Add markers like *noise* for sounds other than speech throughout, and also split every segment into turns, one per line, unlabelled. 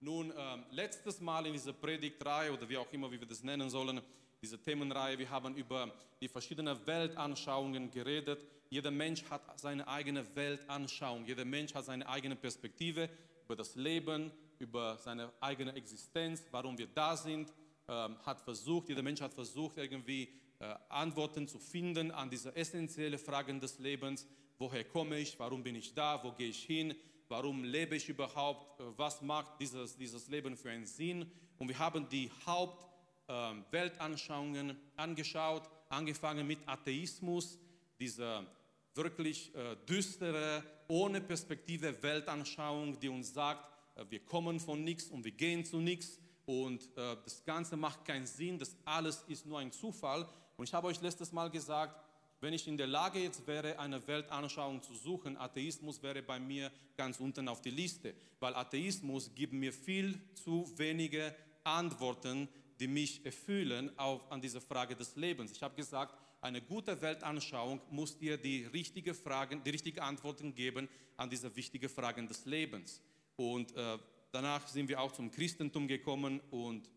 Nun, ähm, letztes Mal in dieser Predigtreihe oder wie auch immer, wir das nennen sollen, diese Themenreihe, wir haben über die verschiedenen Weltanschauungen geredet. Jeder Mensch hat seine eigene Weltanschauung, jeder Mensch hat seine eigene Perspektive über das Leben, über seine eigene Existenz, warum wir da sind, ähm, hat versucht, jeder Mensch hat versucht, irgendwie äh, Antworten zu finden an diese essentiellen Fragen des Lebens. Woher komme ich? Warum bin ich da? Wo gehe ich hin? Warum lebe ich überhaupt? Äh, was macht dieses, dieses Leben für einen Sinn? Und wir haben die Hauptweltanschauungen ähm, angeschaut, angefangen mit Atheismus, dieser wirklich äh, düstere, ohne Perspektive Weltanschauung, die uns sagt, äh, wir kommen von nichts und wir gehen zu nichts und äh, das Ganze macht keinen Sinn, das alles ist nur ein Zufall. Und ich habe euch letztes Mal gesagt, wenn ich in der Lage jetzt wäre, eine Weltanschauung zu suchen, Atheismus wäre bei mir ganz unten auf die Liste, weil Atheismus gibt mir viel zu wenige Antworten, die mich erfüllen auf, an diese Frage des Lebens. Ich habe gesagt, eine gute Weltanschauung muss dir die richtige Fragen, die richtigen Antworten geben an diese wichtigen Fragen des Lebens. Und äh, danach sind wir auch zum Christentum gekommen und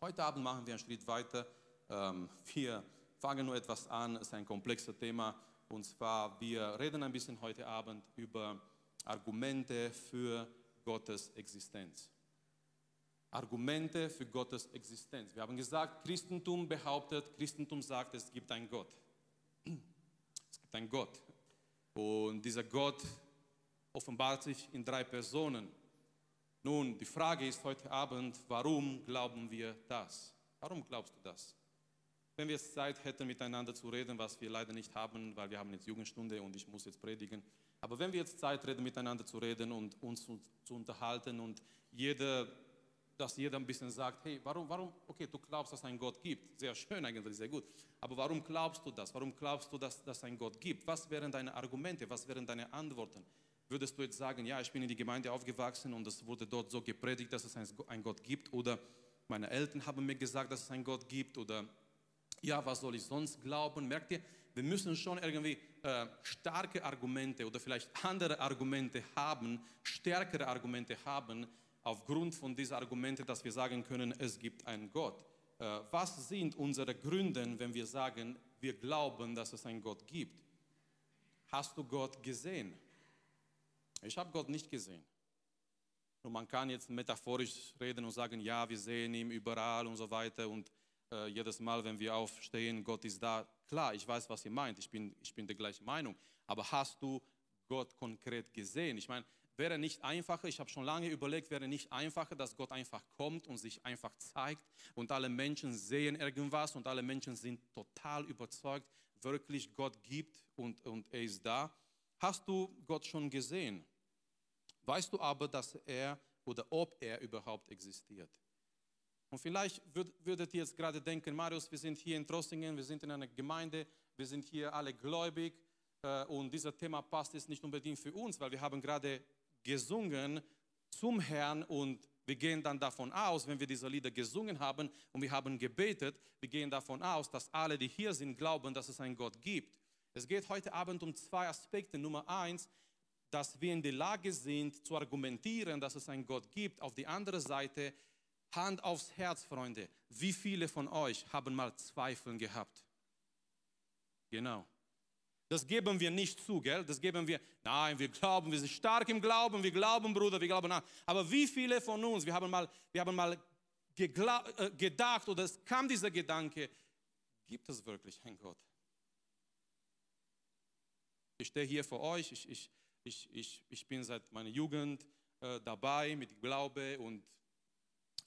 heute Abend machen wir einen Schritt weiter. Ähm, wir fangen nur etwas an, es ist ein komplexes Thema. Und zwar, wir reden ein bisschen heute Abend über Argumente für Gottes Existenz. Argumente für Gottes Existenz. Wir haben gesagt, Christentum behauptet, Christentum sagt, es gibt einen Gott. *clears throat* Es gibt einen Gott. Und dieser Gott offenbart sich in drei Personen. Nun, die Frage ist heute Abend, warum glauben wir das? Warum glaubst du das? Wenn wir Zeit hätten, miteinander zu reden, was wir leider nicht haben, weil wir haben jetzt Jugendstunde und ich muss jetzt predigen. Aber wenn wir jetzt Zeit hätten, miteinander zu reden und uns zu, zu unterhalten und jeder, dass jeder ein bisschen sagt, hey, warum, warum, okay, du glaubst, dass es einen Gott gibt. Sehr schön eigentlich, sehr gut. Aber warum glaubst du das? Warum glaubst du, dass, dass es einen Gott gibt? Was wären deine Argumente? Was wären deine Antworten? Würdest du jetzt sagen, ja, ich bin in die Gemeinde aufgewachsen und es wurde dort so gepredigt, dass es einen Gott gibt? Oder meine Eltern haben mir gesagt, dass es einen Gott gibt? Oder ja, was soll ich sonst glauben? Merkt ihr, wir müssen schon irgendwie äh, starke Argumente oder vielleicht andere Argumente haben, stärkere Argumente haben, aufgrund von diesen Argumenten, dass wir sagen können, es gibt einen Gott. Äh, was sind unsere Gründe, wenn wir sagen, wir glauben, dass es einen Gott gibt? Hast du Gott gesehen? Ich habe Gott nicht gesehen. Und man kann jetzt metaphorisch reden und sagen, ja, wir sehen ihn überall und so weiter und äh, jedes Mal, wenn wir aufstehen, Gott ist da. Klar, ich weiß, was ihr meint, ich bin, ich bin der gleichen Meinung. Aber hast du Gott konkret gesehen? Ich meine, wäre nicht einfacher, ich habe schon lange überlegt, wäre nicht einfacher, dass Gott einfach kommt und sich einfach zeigt und alle Menschen sehen irgendwas und alle Menschen sind total überzeugt, wirklich Gott gibt und, und er ist da. Hast du Gott schon gesehen? Weißt du aber, dass er oder ob er überhaupt existiert? Und vielleicht würdet ihr jetzt gerade denken, Marius, wir sind hier in Trossingen, wir sind in einer Gemeinde, wir sind hier alle gläubig äh, und dieses Thema passt jetzt nicht unbedingt für uns, weil wir haben gerade gesungen zum Herrn und wir gehen dann davon aus, wenn wir diese Lieder gesungen haben und wir haben gebetet, wir gehen davon aus, dass alle, die hier sind, glauben, dass es einen Gott gibt. Es geht heute Abend um zwei Aspekte. Nummer eins, dass wir in der Lage sind zu argumentieren, dass es einen Gott gibt. Auf die andere Seite, Hand aufs Herz, Freunde. Wie viele von euch haben mal Zweifel gehabt? Genau. Das geben wir nicht zu, gell? Das geben wir, nein, wir glauben, wir sind stark im Glauben, wir glauben, Bruder, wir glauben. Nein. Aber wie viele von uns, wir haben mal, wir haben mal äh, gedacht oder es kam dieser Gedanke, gibt es wirklich einen Gott? Ich stehe hier vor euch, ich, ich, ich, ich, ich bin seit meiner Jugend äh, dabei mit Glaube und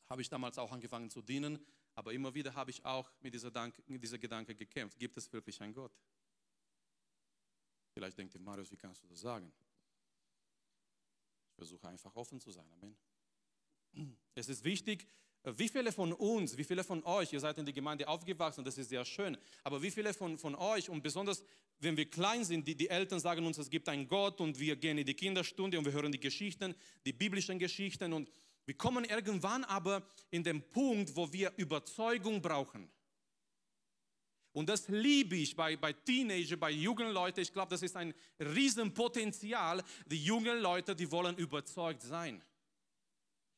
habe ich damals auch angefangen zu dienen, aber immer wieder habe ich auch mit dieser, Dank, mit dieser Gedanke gekämpft. Gibt es wirklich einen Gott? Vielleicht denkt ihr, Marius, wie kannst du das sagen? Ich versuche einfach offen zu sein. Amen. Es ist wichtig, wie viele von uns, wie viele von euch, ihr seid in die Gemeinde aufgewachsen, das ist sehr schön, aber wie viele von, von euch, und besonders wenn wir klein sind, die, die Eltern sagen uns, es gibt einen Gott und wir gehen in die Kinderstunde und wir hören die Geschichten, die biblischen Geschichten und wir kommen irgendwann aber in den Punkt, wo wir Überzeugung brauchen. Und das liebe ich bei, bei Teenager, bei jungen Leuten. Ich glaube, das ist ein Riesenpotenzial. Die jungen Leute, die wollen überzeugt sein.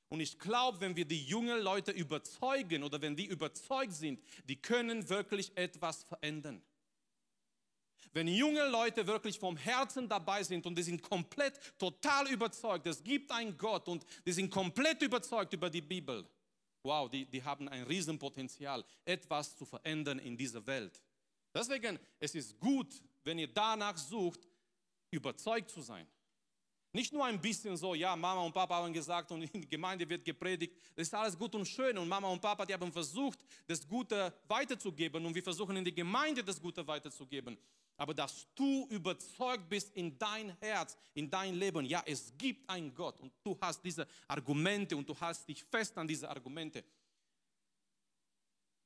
Und ich glaube, wenn wir die jungen Leute überzeugen oder wenn die überzeugt sind, die können wirklich etwas verändern. Wenn junge Leute wirklich vom Herzen dabei sind und die sind komplett, total überzeugt, es gibt einen Gott und die sind komplett überzeugt über die Bibel, wow, die, die haben ein Riesenpotenzial, etwas zu verändern in dieser Welt. Deswegen, es ist gut, wenn ihr danach sucht, überzeugt zu sein. Nicht nur ein bisschen so, ja, Mama und Papa haben gesagt und in der Gemeinde wird gepredigt, das ist alles gut und schön und Mama und Papa, die haben versucht, das Gute weiterzugeben und wir versuchen in der Gemeinde das Gute weiterzugeben. Aber dass du überzeugt bist in dein Herz, in dein Leben, ja, es gibt einen Gott und du hast diese Argumente und du hast dich fest an diese Argumente.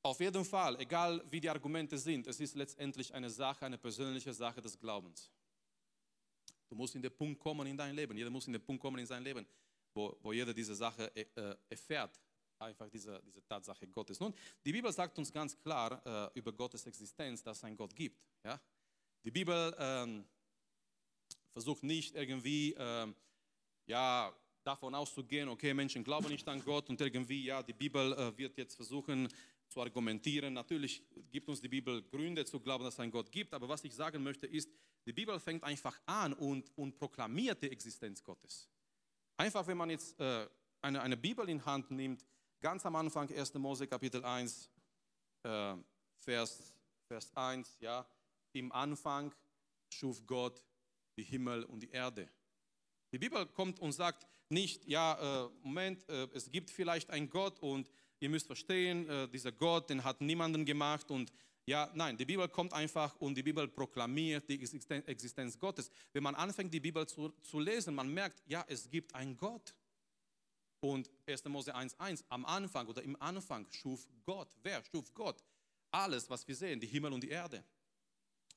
Auf jeden Fall, egal wie die Argumente sind, es ist letztendlich eine Sache, eine persönliche Sache des Glaubens. Du musst in den Punkt kommen in dein Leben. Jeder muss in den Punkt kommen in sein Leben, wo, wo jeder diese Sache äh, erfährt. Einfach diese, diese Tatsache Gottes. Nun, die Bibel sagt uns ganz klar äh, über Gottes Existenz, dass es einen Gott gibt. Ja? Die Bibel ähm, versucht nicht irgendwie, ähm, ja, davon auszugehen, okay, Menschen glauben nicht an Gott und irgendwie, ja, die Bibel äh, wird jetzt versuchen zu argumentieren. Natürlich gibt uns die Bibel Gründe zu glauben, dass es einen Gott gibt, aber was ich sagen möchte ist, die Bibel fängt einfach an und, und proklamiert die Existenz Gottes. Einfach, wenn man jetzt äh, eine, eine Bibel in Hand nimmt, ganz am Anfang 1. Mose Kapitel 1, äh, Vers, Vers 1, ja, im Anfang schuf Gott die Himmel und die Erde. Die Bibel kommt und sagt nicht, ja, äh, Moment, äh, es gibt vielleicht einen Gott und ihr müsst verstehen, äh, dieser Gott, den hat niemanden gemacht und ja, nein, die Bibel kommt einfach und die Bibel proklamiert die Existenz Gottes. Wenn man anfängt, die Bibel zu, zu lesen, man merkt, ja, es gibt einen Gott. Und 1. Mose 1,1, am Anfang oder im Anfang schuf Gott. Wer schuf Gott? Alles, was wir sehen, die Himmel und die Erde.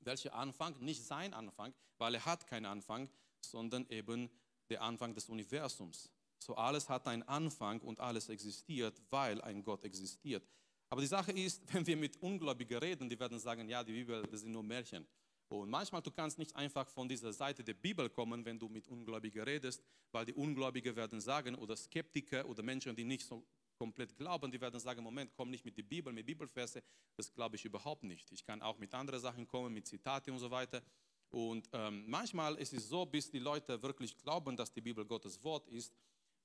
Welcher Anfang? Nicht sein Anfang, weil er hat keinen Anfang, sondern eben der Anfang des Universums. So alles hat einen Anfang und alles existiert, weil ein Gott existiert. Aber die Sache ist, *laughs* wenn wir mit Ungläubigen reden, die werden sagen, ja, die Bibel, das sind nur Märchen. Und manchmal, du kannst nicht einfach von dieser Seite der Bibel kommen, wenn du mit Ungläubigen redest, weil die Ungläubigen werden sagen, oder Skeptiker oder Menschen, die nicht so komplett glauben, die werden sagen, Moment, komm nicht mit der Bibel, mit Bibelverse, das glaube ich überhaupt nicht. Ich kann auch mit anderen Sachen kommen, mit Zitate und so weiter. Und ähm, manchmal ist es so, bis die Leute wirklich glauben, dass die Bibel Gottes Wort ist,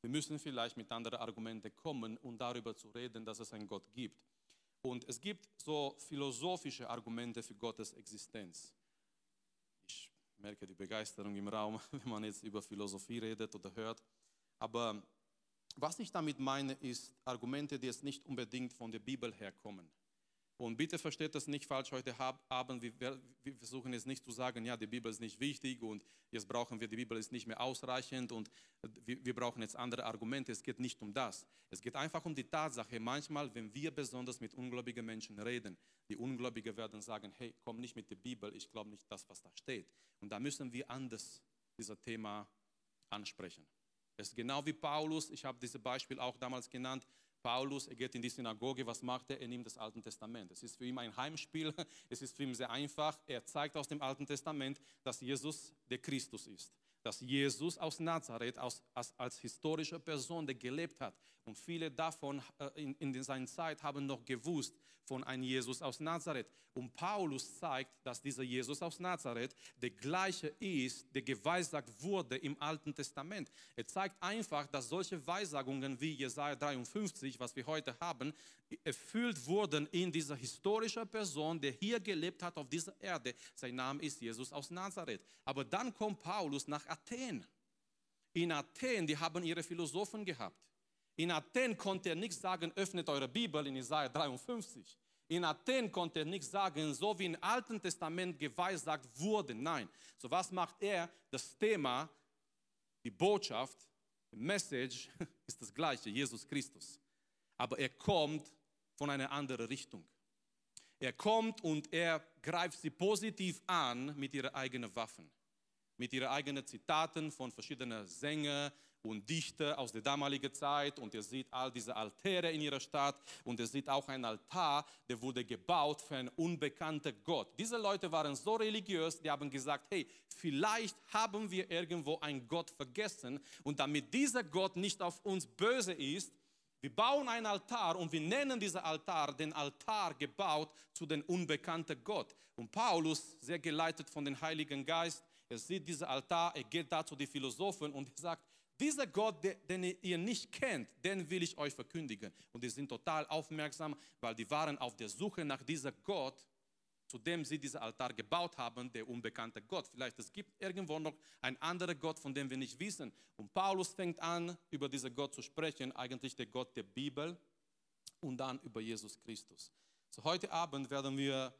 wir müssen vielleicht mit anderen Argumenten kommen, um darüber zu reden, dass es einen Gott gibt. Und es gibt so philosophische Argumente für Gottes Existenz. Ich merke die Begeisterung im Raum, *laughs* wenn man jetzt über Philosophie redet oder hört. Aber was ich damit meine, ist Argumente, die jetzt nicht unbedingt von der Bibel herkommen. Und bitte versteht das nicht falsch heute Abend. Wir, versuchen jetzt nicht zu sagen, ja, die Bibel ist nicht wichtig und jetzt brauchen wir, die Bibel ist nicht mehr ausreichend und wir, brauchen jetzt andere Argumente. Es geht nicht um das. Es geht einfach um die Tatsache, manchmal, wenn wir besonders mit ungläubigen Menschen reden, die Ungläubigen werden sagen, hey, komm nicht mit der Bibel, ich glaube nicht das, was da steht. Und da müssen wir anders dieses Thema ansprechen. Es ist genau wie Paulus, ich habe dieses Beispiel auch damals genannt, Paulus, er geht in die Synagoge, was macht er? Er nimmt das Alte Testament. Es ist für ihn ein Heimspiel, *laughs* es ist für ihn sehr einfach. Er zeigt aus dem Alten Testament, dass Jesus der Christus ist. Dass Jesus aus Nazareth als, als, als historische Person, der gelebt hat. Und viele davon äh, in, in seiner Zeit haben noch gewusst, von einem Jesus aus Nazareth. Und Paulus zeigt, dass dieser Jesus aus Nazareth der gleiche ist, der geweissagt wurde im Alten Testament. Er zeigt einfach, dass solche Weissagungen wie Jesaja 53, was wir heute haben, erfüllt wurden in dieser historischen Person, der hier gelebt hat auf dieser Erde. Sein Name ist Jesus aus Nazareth. Aber dann kommt Paulus nach Athen. In Athen, die haben ihre Philosophen gehabt. In Athen konnte er nicht sagen, öffnet eure Bibel in Isaiah 53. In Athen konnte er nicht sagen, so wie im Alten Testament geweissagt wurde. Nein. So was macht er? Das Thema, die Botschaft, die Message *laughs* ist das gleiche, Jesus Christus. Aber er kommt von einer anderen Richtung. Er kommt und er greift sie positiv an mit ihren eigenen Waffen, mit ihren eigenen Zitaten von verschiedenen Sängern und Dichter aus der damaligen Zeit und ihr seht all diese Altäre in ihrer Stadt und ihr seht auch einen Altar, der wurde gebaut für einen unbekannten Gott. Diese Leute waren so religiös, die haben gesagt, hey, vielleicht haben wir irgendwo einen Gott vergessen und damit dieser Gott nicht auf uns böse ist, wir bauen einen Altar und wir nennen diesen Altar den Altar gebaut zu dem unbekannten Gott. Und Paulus, sehr geleitet von dem Heiligen Geist, er sieht diesen Altar, er geht da zu den Philosophen und sagt, dieser Gott, den ihr nicht kennt, den will ich euch verkündigen. Und die sind total aufmerksam, weil die waren auf der Suche nach diesem Gott, zu dem sie diesen Altar gebaut haben, der unbekannte Gott. Vielleicht es gibt irgendwo noch einen anderen Gott, von dem wir nicht wissen. Und Paulus fängt an, über diesen Gott zu sprechen, eigentlich der Gott der Bibel und dann über Jesus Christus. So heute Abend werden wir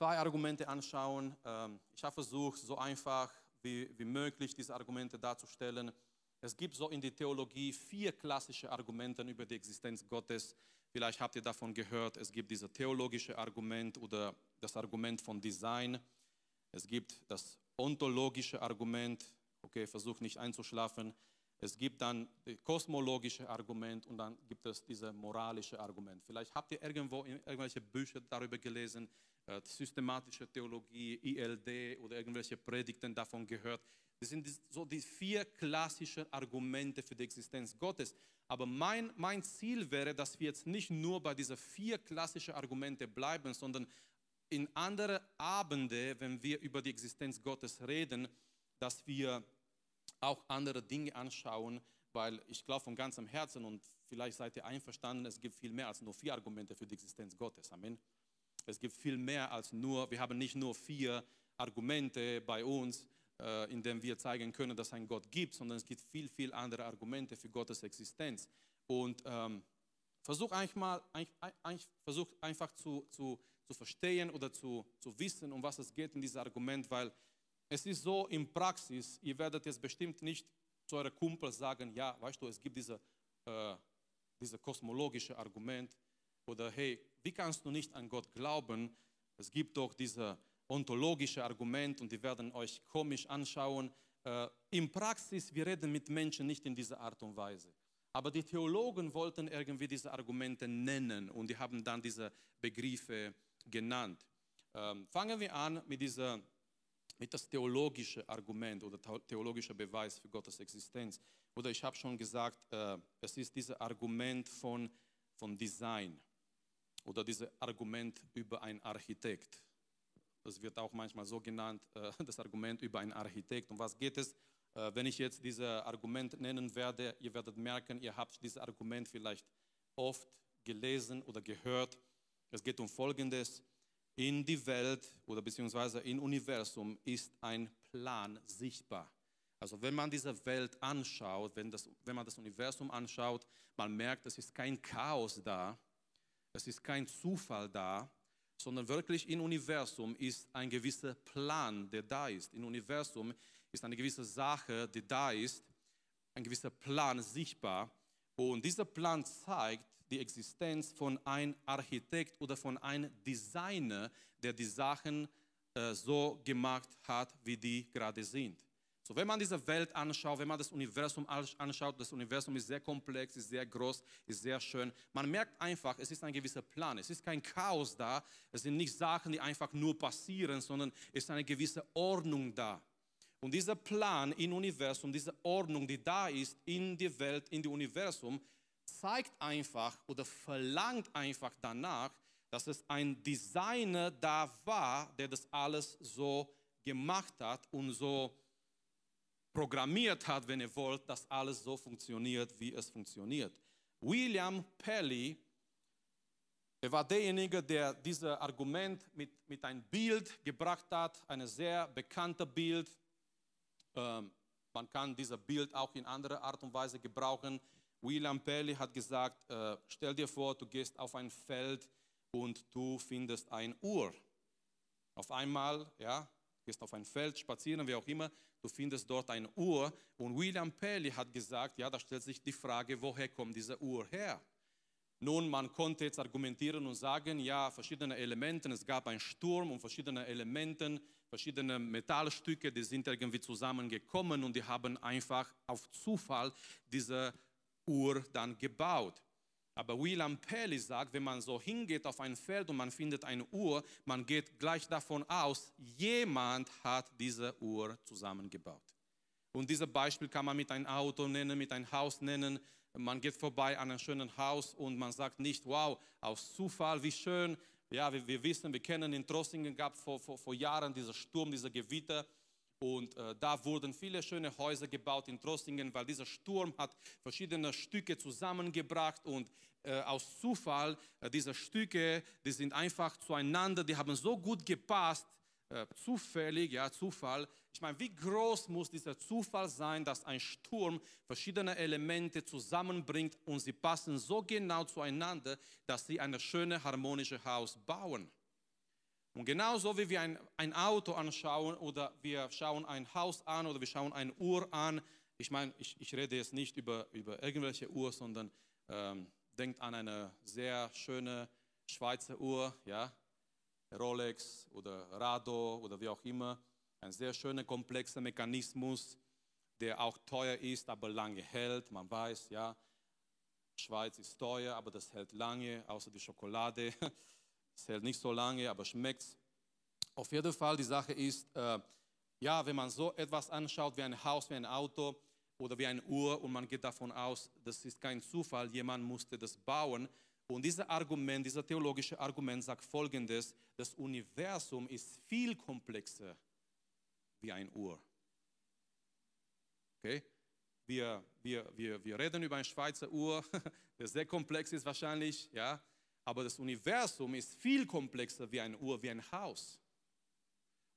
zwei Argumente anschauen. Ähm, ich habe versucht, so einfach wie, wie möglich diese Argumente darzustellen. Es gibt so in der Theologie vier klassische Argumente über die Existenz Gottes. Vielleicht habt ihr davon gehört, es gibt dieses theologische Argument oder das Argument von Design. Es gibt das ontologische Argument, okay, versuch nicht einzuschlafen. Es gibt dann das kosmologische Argument und dann gibt es dieses moralische Argument. Vielleicht habt ihr irgendwo irgendwelche Bücher darüber gelesen, äh, systematische Theologie, ILD oder irgendwelche Predigten davon gehört. Das sind so die vier klassischen Argumente für die Existenz Gottes. Aber mein, mein Ziel wäre, dass wir jetzt nicht nur bei diesen vier klassischen Argumente bleiben, sondern in andere Abende, wenn wir über die Existenz Gottes reden, dass wir auch andere Dinge anschauen, weil ich glaube von ganzem Herzen und vielleicht seid ihr einverstanden, es gibt viel mehr als nur vier Argumente für die Existenz Gottes. Amen. Es gibt viel mehr als nur, wir haben nicht nur vier Argumente bei uns, äh, in dem wir zeigen können, dass es einen Gott gibt, sondern es gibt viel, viel andere Argumente für Gottes Existenz. Und ähm, versuch, eigentlich mal, eigentlich, versuch einfach zu, zu, zu verstehen oder zu, zu wissen, um was es geht in diesem Argument, weil es ist so in Praxis, ihr werdet jetzt bestimmt nicht zu euren Kumpel sagen, ja, weißt du, es gibt diese, äh, diese kosmologische Argument oder hey, wie kannst du nicht an Gott glauben? Es gibt doch diese ontologische Argument und die werden euch komisch anschauen. Äh, in Praxis, wir reden mit Menschen nicht in dieser Art und Weise. Aber die Theologen wollten irgendwie diese Argumente nennen und die haben dann diese Begriffe genannt. Ähm, fangen wir an mit, dieser, mit das theologische Argument oder theologischer Beweis für Gottes Existenz. Oder ich habe schon gesagt, äh, es ist dieses Argument von, von Design oder dieses Argument über einen Architekt. Das wird auch manchmal so genannt, äh, *laughs* das Argument über einen Architekt. Um was geht es? Äh, wenn ich jetzt dieses Argument nennen werde, ihr werdet merken, ihr habt dieses Argument vielleicht oft gelesen oder gehört. Es geht um Folgendes. In die Welt oder beziehungsweise im Universum ist ein Plan sichtbar. Also wenn man diese Welt anschaut, wenn, das, wenn man das Universum anschaut, man merkt, es ist kein Chaos da, es ist kein Zufall da, sondern wirklich im Universum ist ein gewisser Plan, der da ist. Im Universum ist eine gewisse Sache, die da ist, ein gewisser Plan sichtbar. Und dieser Plan zeigt die Existenz von einem Architekt oder von einem Designer, der die Sachen äh, so gemacht hat, wie die gerade sind. So, wenn man diese Welt anschaut, wenn man das Universum anschaut, das Universum ist sehr komplex, ist sehr groß, ist sehr schön. Man merkt einfach, es ist ein gewisser Plan. Es ist kein Chaos da. Es sind nicht Sachen, die einfach nur passieren, sondern es ist eine gewisse Ordnung da. Und dieser Plan im Universum, diese Ordnung, die da ist in der Welt, in dem Universum, zeigt einfach oder verlangt einfach danach, dass es ein Designer da war, der das alles so gemacht hat und so programmiert hat, wenn ihr wollt, dass alles so funktioniert, wie es funktioniert. William Pelly, er war derjenige, der dieses Argument mit, mit einem Bild gebracht hat, ein sehr bekanntes Bild. Ähm, man kann dieses Bild auch in anderer Art und Weise gebrauchen. William Pelly hat gesagt, äh, stell dir vor, du gehst auf ein Feld und du findest ein Uhr. Auf einmal, ja, gehst auf ein Feld spazieren, wie auch immer, du findest dort eine Uhr. Und William Pelly hat gesagt, ja, da stellt sich die Frage, woher kommt diese Uhr her? Nun, man konnte jetzt argumentieren und sagen, ja, verschiedene Elemente, es gab einen Sturm und verschiedene Elemente, verschiedene Metallstücke, die sind irgendwie zusammengekommen und die haben einfach auf Zufall diese Uhr dann gebaut. Aber William Pelly sagt, wenn man so hingeht auf ein Feld und man findet eine Uhr, man geht gleich davon aus, jemand hat diese Uhr zusammengebaut. Und dieses Beispiel kann man mit einem Auto nennen, mit einem Haus nennen, man geht vorbei an einem schönen Haus und man sagt nicht, wow, aus Zufall, wie schön. Ja, wir, wir wissen, wir kennen in Trossingen gab vor, vor, vor Jahren dieser Sturm, dieser Gewitter. Und äh, da wurden viele schöne Häuser gebaut in Trossingen, weil dieser Sturm hat verschiedene Stücke zusammengebracht und äh, aus Zufall, äh, diese Stücke, die sind einfach zueinander, die haben so gut gepasst, äh, zufällig, ja, Zufall. Ich meine, wie groß muss dieser Zufall sein, dass ein Sturm verschiedene Elemente zusammenbringt und sie passen so genau zueinander, dass sie ein schönes, harmonisches Haus bauen. Und genauso wie wir ein, ein Auto anschauen oder wir schauen ein Haus an oder wir schauen eine Uhr an, ich meine, ich, ich rede jetzt nicht über, über irgendwelche Uhr, sondern ähm, denkt an eine sehr schöne Schweizer Uhr, ja, Rolex oder Rado oder wie auch immer. Ein sehr schöner, komplexer Mechanismus, der auch teuer ist, aber lange hält. Man weiß, ja, Schweiz ist teuer, aber das hält lange, außer die Schokolade. *laughs* Es hält nicht so lange, aber schmeckt. Auf jeden Fall, die Sache ist, äh, ja, wenn man so etwas anschaut wie ein Haus, wie ein Auto oder wie eine Uhr und man geht davon aus, das ist kein Zufall, jemand musste das bauen, und dieses Argument, dieses theologische Argument sagt folgendes, das Universum ist viel komplexer wie ein Uhr. Okay? Wir, wir, wir, wir reden über eine Schweizer Uhr, *laughs* der sehr komplex ist wahrscheinlich, ja, aber das Universum ist viel komplexer wie eine Uhr, wie ein Haus.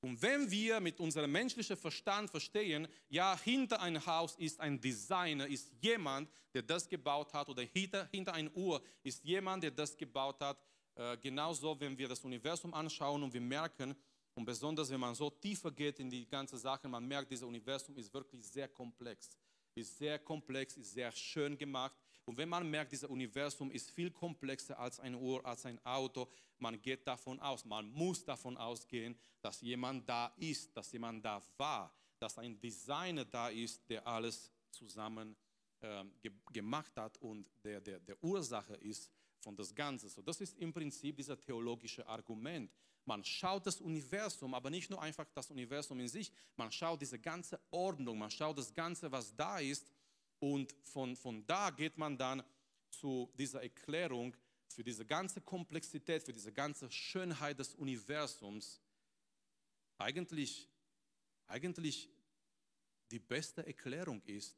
Und wenn wir mit unserem menschlichen Verstand verstehen, ja, hinter einem Haus ist ein Designer, ist jemand, der das gebaut hat, oder hinter, hinter einer Uhr ist jemand, der das gebaut hat, äh, genauso, wenn wir das Universum anschauen und wir merken, und besonders wenn man so tiefer geht in die ganze Sache, man merkt, dieses Universum ist wirklich sehr komplex, ist sehr komplex, ist sehr schön gemacht. Und wenn man merkt, dieses Universum ist viel komplexer als eine Uhr, als ein Auto, man geht davon aus, man muss davon ausgehen, dass jemand da ist, dass jemand da war, dass ein Designer da ist, der alles zusammen ähm, ge gemacht hat und der, der, der Ursache ist von das Ganze. So, das ist im Prinzip dieser theologische Argument. Man schaut das Universum, aber nicht nur einfach das Universum in sich, man schaut diese ganze Ordnung, man schaut das Ganze, was da ist und von, von da geht man dann zu dieser Erklärung für diese ganze Komplexität, für diese ganze Schönheit des Universums. Eigentlich, eigentlich die beste Erklärung ist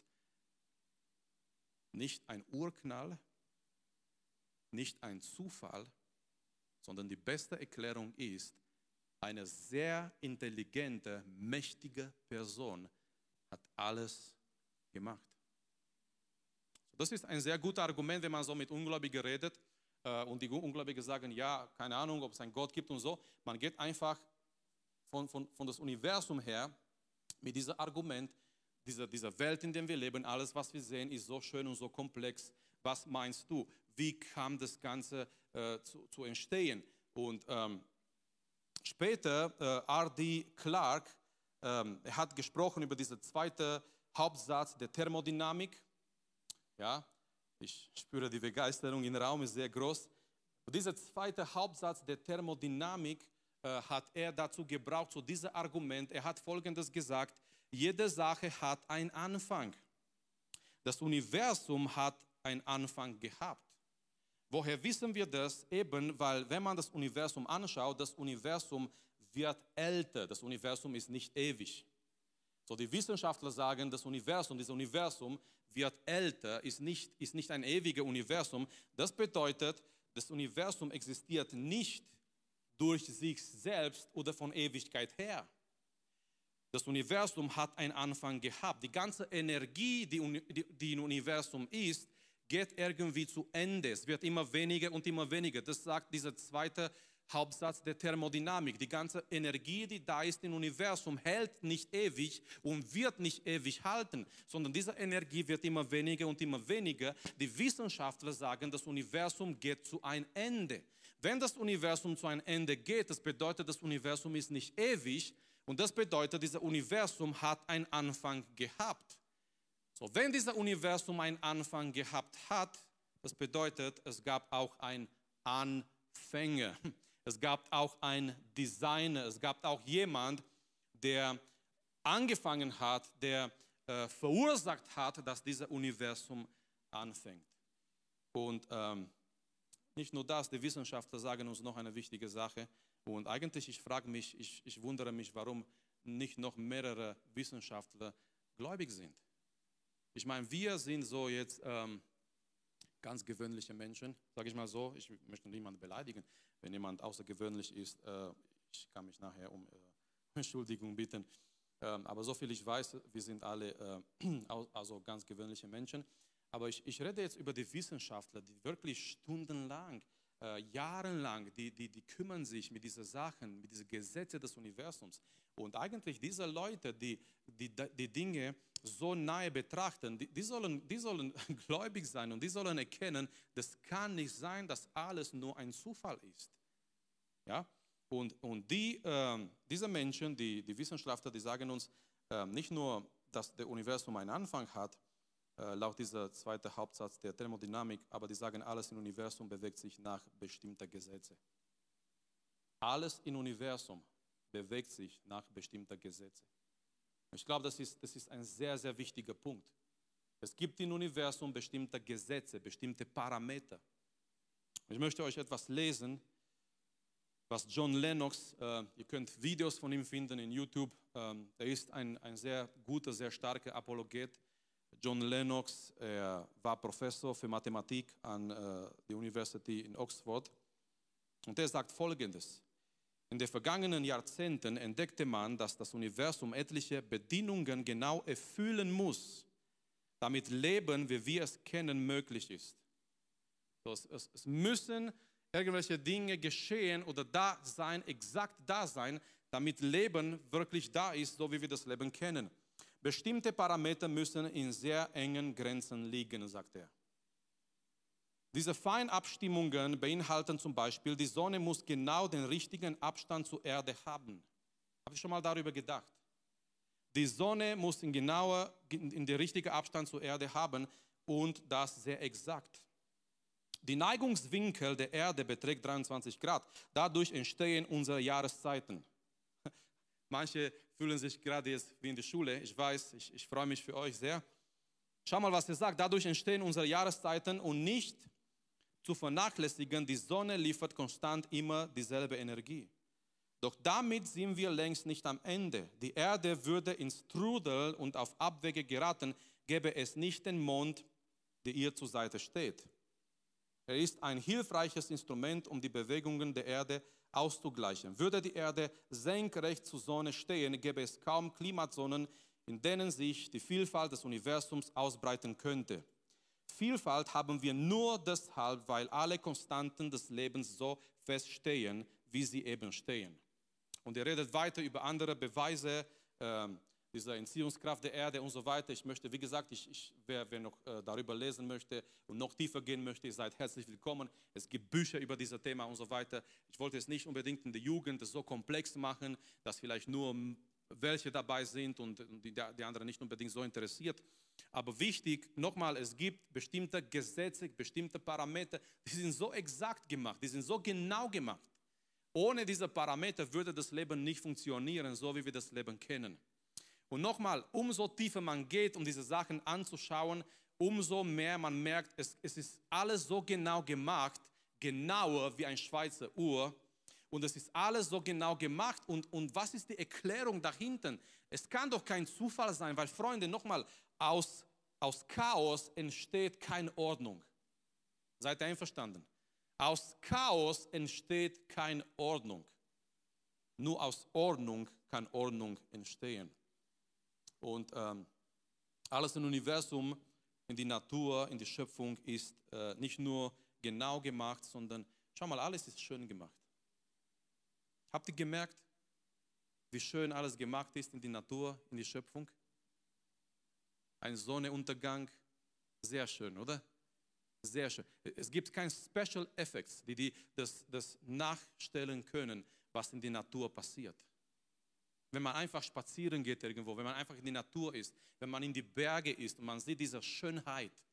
nicht ein Urknall, nicht ein Zufall, sondern die beste Erklärung ist, eine sehr intelligente, mächtige Person hat alles gemacht. Das ist ein sehr gutes Argument, wenn man so mit Ungläubigen redet äh, und die Ungläubigen sagen, ja, keine Ahnung, ob es einen Gott gibt und so. Man geht einfach von, von, von das Universum her mit diesem Argument, dieser, dieser Welt, in der wir leben, alles, was wir sehen, ist so schön und so komplex. Was meinst du? Wie kam das Ganze äh, zu, zu, entstehen? Und ähm, später, äh, R.D. Clark, ähm, hat gesprochen über diesen zweiten Hauptsatz der Thermodynamik. Ja, ich spüre die Begeisterung im Raum ist sehr groß. Dieser zweite Hauptsatz der Thermodynamik äh, hat er dazu gebraucht, zu diesem Argument. Er hat Folgendes gesagt, jede Sache hat einen Anfang. Das Universum hat einen Anfang gehabt. Woher wissen wir das? Eben, weil wenn man das Universum anschaut, das Universum wird älter. Das Universum ist nicht ewig. So die Wissenschaftler sagen, das Universum, dieses Universum wird älter, ist nicht, ist nicht ein ewiges Universum. Das bedeutet, das Universum existiert nicht durch sich selbst oder von Ewigkeit her. Das Universum hat einen Anfang gehabt. Die ganze Energie, die, die im Universum ist, geht irgendwie zu Ende. Es wird immer weniger und immer weniger. Das sagt dieser zweite Hauptsatz der Thermodynamik. Die ganze Energie, die da ist im Universum, hält nicht ewig und wird nicht ewig halten, sondern diese Energie wird immer weniger und immer weniger. Die Wissenschaftler sagen, das Universum geht zu einem Ende. Wenn das Universum zu einem Ende geht, das bedeutet, das Universum ist nicht ewig und das bedeutet, dieses Universum hat einen Anfang gehabt. So, wenn dieses Universum einen Anfang gehabt hat, das bedeutet, es gab auch einen Anfänger. Es gab auch einen Designer. Es gab auch jemand, der angefangen hat, der äh, verursacht hat, dass dieses Universum anfängt. Und ähm, nicht nur das, die Wissenschaftler sagen uns noch eine wichtige Sache. Und eigentlich, ich frage mich, ich, ich wundere mich, warum nicht noch mehrere Wissenschaftler gläubig sind. Ich meine, wir sind so jetzt ähm, ganz gewöhnliche Menschen, sage ich mal so. Ich möchte niemanden beleidigen, wenn jemand außergewöhnlich ist. Äh, ich kann mich nachher um äh, *laughs* Entschuldigung bitten. Ähm, aber so viel ich weiß, wir sind alle äh, *clears throat* also ganz gewöhnliche Menschen. Aber ich, ich rede jetzt über die Wissenschaftler, die wirklich stundenlang, äh, jahrelang, die, die, die kümmern sich mit diesen Sachen, mit diesen Gesetzen des Universums. Und eigentlich diese Leute, die die, die Dinge so nahe betrachten, die, die, sollen, die sollen *laughs* gläubig sein und die sollen erkennen, das kann nicht sein, dass alles nur ein Zufall ist. Ja? Und, und die, äh, diese Menschen, die, die Wissenschaftler, die sagen uns äh, nicht nur, dass das Universum einen Anfang hat, äh, laut dieser zweite Hauptsatz der Thermodynamik, aber die sagen, alles im Universum bewegt sich nach bestimmten Gesetzen. Alles im Universum bewegt sich nach bestimmten Gesetzen. Ich glaube, das ist, das ist ein sehr, sehr wichtiger Punkt. Es gibt im Universum bestimmte Gesetze, bestimmte Parameter. Ich möchte euch etwas lesen, was John Lennox, äh, ihr könnt Videos von ihm finden in YouTube, ähm, er ist ein, ein sehr guter, sehr starker Apologet John Lennox, er war Professor für Mathematik an äh, der University in Oxford. Und er sagt Folgendes. In den vergangenen Jahrzehnten entdeckte man, dass das Universum etliche Bedingungen genau erfüllen muss, damit Leben, wie wir es kennen, möglich ist. Es, es, es müssen irgendwelche Dinge geschehen oder da sein, exakt da sein, damit Leben wirklich da ist, so wie wir das Leben kennen. Bestimmte Parameter müssen in sehr engen Grenzen liegen, sagt er. Diese Feinabstimmungen beinhalten zum Beispiel, die Sonne muss genau den richtigen Abstand zur Erde haben. Habe ich schon mal darüber gedacht? Die Sonne muss in genauer, in den richtigen Abstand zur Erde haben und das sehr exakt. Die Neigungswinkel der Erde beträgt 23 Grad. Dadurch entstehen unsere Jahreszeiten. *laughs* Manche fühlen sich gerade jetzt wie in der Schule. Ich weiß, ich, ich freue mich für euch sehr. Schau mal, was er sagt. Dadurch entstehen unsere Jahreszeiten und nicht zu vernachlässigen, die Sonne liefert konstant immer dieselbe Energie. Doch damit sind wir längst nicht am Ende. Die Erde würde ins Trudel und auf Abwege geraten, gäbe es nicht den Mond, der ihr zur Seite steht. Er ist ein hilfreiches Instrument, um die Bewegungen der Erde zu auszugleichen. Würde die Erde senkrecht zur Sonne stehen, gäbe es kaum Klimazonen, in denen sich die Vielfalt des Universums ausbreiten könnte. Vielfalt haben wir nur deshalb, weil alle Konstanten des Lebens so feststehen, wie sie eben stehen. Und er redet weiter über andere Beweise, äh, dieser Entziehungskraft der Erde und so weiter. Ich möchte, wie gesagt, ich, ich wer, wer, noch äh, darüber lesen möchte und noch tiefer gehen möchte, ihr seid herzlich willkommen. Es gibt Bücher über dieses Thema und so weiter. Ich wollte es nicht unbedingt in der Jugend so komplex machen, dass vielleicht nur welche dabei sind und die, die anderen nicht unbedingt so interessiert. Aber wichtig, nochmal, es gibt bestimmte Gesetze, bestimmte Parameter, die sind so exakt gemacht, die sind so genau gemacht. Ohne diese Parameter würde das Leben nicht funktionieren, so wie wir das Leben kennen. Und nochmal, umso tiefer man geht, um diese Sachen anzuschauen, umso mehr man merkt, es, es ist alles so genau gemacht, genauer wie ein Schweizer Uhr. Und es ist alles so genau gemacht. Und, und was ist die Erklärung dahinter? Es kann doch kein Zufall sein, weil Freunde, nochmal, aus, aus Chaos entsteht keine Ordnung. Seid ihr einverstanden? Aus Chaos entsteht keine Ordnung. Nur aus Ordnung kann Ordnung entstehen. Und ähm, alles im Universum, in die Natur, in die Schöpfung ist äh, nicht nur genau gemacht, sondern schau mal, alles ist schön gemacht. Habt ihr gemerkt, wie schön alles gemacht ist in die Natur, in die Schöpfung? Ein Sonnenuntergang, sehr schön, oder? Sehr schön. Es gibt keine Special Effects, die, die das, das nachstellen können, was in der Natur passiert. Wenn man einfach spazieren geht irgendwo, wenn man einfach in die Natur ist, wenn man in die Berge ist und man sieht diese Schönheit,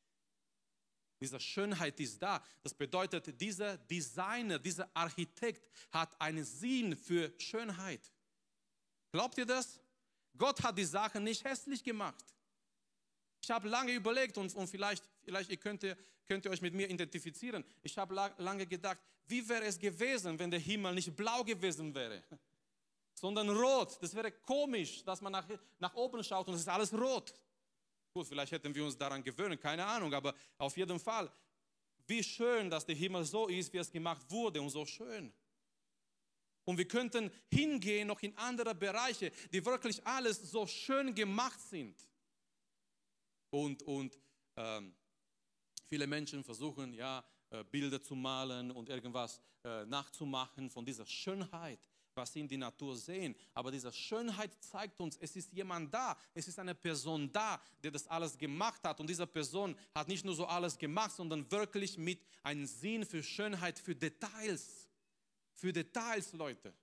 diese Schönheit ist da. Das bedeutet, dieser Designer, dieser Architekt hat einen Sinn für Schönheit. Glaubt ihr das? Gott hat die Sache nicht hässlich gemacht. Ich habe lange überlegt und, und vielleicht, vielleicht ihr könnt, ihr, könnt ihr euch mit mir identifizieren. Ich habe lange gedacht, wie wäre es gewesen, wenn der Himmel nicht blau gewesen wäre, sondern rot. Das wäre komisch, dass man nach, nach oben schaut und es ist alles rot. Gut, vielleicht hätten wir uns daran gewöhnen, keine Ahnung, aber auf jeden Fall, wie schön, dass der Himmel so ist, wie es gemacht wurde und so schön. Und wir könnten hingehen noch in andere Bereiche, die wirklich alles so schön gemacht sind. Und, und ähm, viele Menschen versuchen ja, äh, Bilder zu malen und irgendwas äh, nachzumachen von dieser Schönheit, was sie in die Natur sehen. Aber diese Schönheit zeigt uns, es ist jemand da, es ist eine Person da, der das alles gemacht hat. Und diese Person hat nicht nur so alles gemacht, sondern wirklich mit einem Sinn für Schönheit, für Details. Für Details, Leute.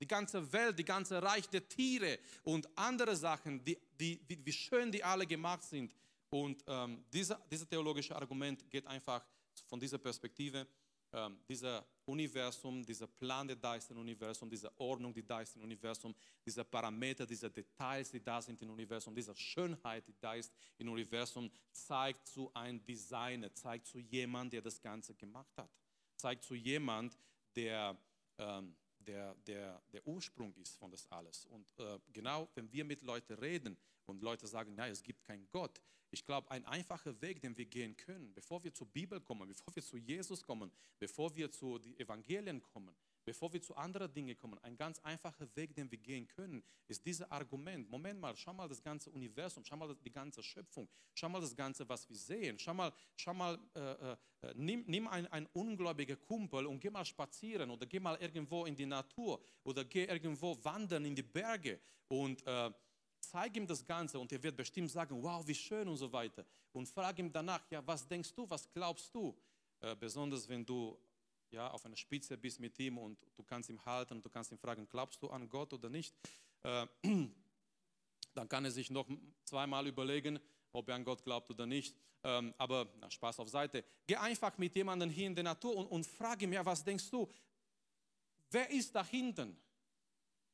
Die ganze Welt, die ganze Reich der Tiere und andere Sachen, die, die, wie, wie schön die alle gemacht sind. Und ähm, dieser, dieses theologische Argument geht einfach von dieser Perspektive, ähm, dieser Universum, dieser Plan, der da ist im Universum, diese Ordnung, die da ist im Universum, diese Parameter, diese Details, die da sind im Universum, diese Schönheit, die da ist im Universum, zeigt zu einem Designer, zeigt zu jemand, der das Ganze gemacht hat, zeigt zu jemand, der ähm, der, der, der Ursprung ist von das alles. Und äh, genau, wenn wir mit Leuten reden und Leute sagen, nein, es gibt keinen Gott, ich glaube, ein einfacher Weg, den wir gehen können, bevor wir zur Bibel kommen, bevor wir zu Jesus kommen, bevor wir zu den Evangelien kommen, bevor wir zu anderen Dingen kommen, ein ganz einfacher Weg, den wir gehen können, ist dieses Argument. Moment mal, schau mal das ganze Universum, schau mal die ganze Schöpfung, schau mal das Ganze, was wir sehen. Schau mal, schau mal äh, äh, nimm, nimm einen, einen ungläubigen Kumpel und geh mal spazieren oder geh mal irgendwo in die Natur oder geh irgendwo wandern in die Berge und äh, zeig ihm das Ganze und er wird bestimmt sagen, wow, wie schön und so weiter. Und frag ihm danach, ja, was denkst du, was glaubst du? Äh, besonders wenn du ja, auf einer Spitze bist mit ihm und du kannst ihn halten du kannst ihn fragen, glaubst du an Gott oder nicht? Äh, *clears throat* dann kann er sich noch zweimal überlegen, ob er an Gott glaubt oder nicht. Ähm, aber na, Spaß auf Seite. Geh einfach mit jemandem hier in der Natur und, und frage ja, was denkst du? Wer ist da hinten?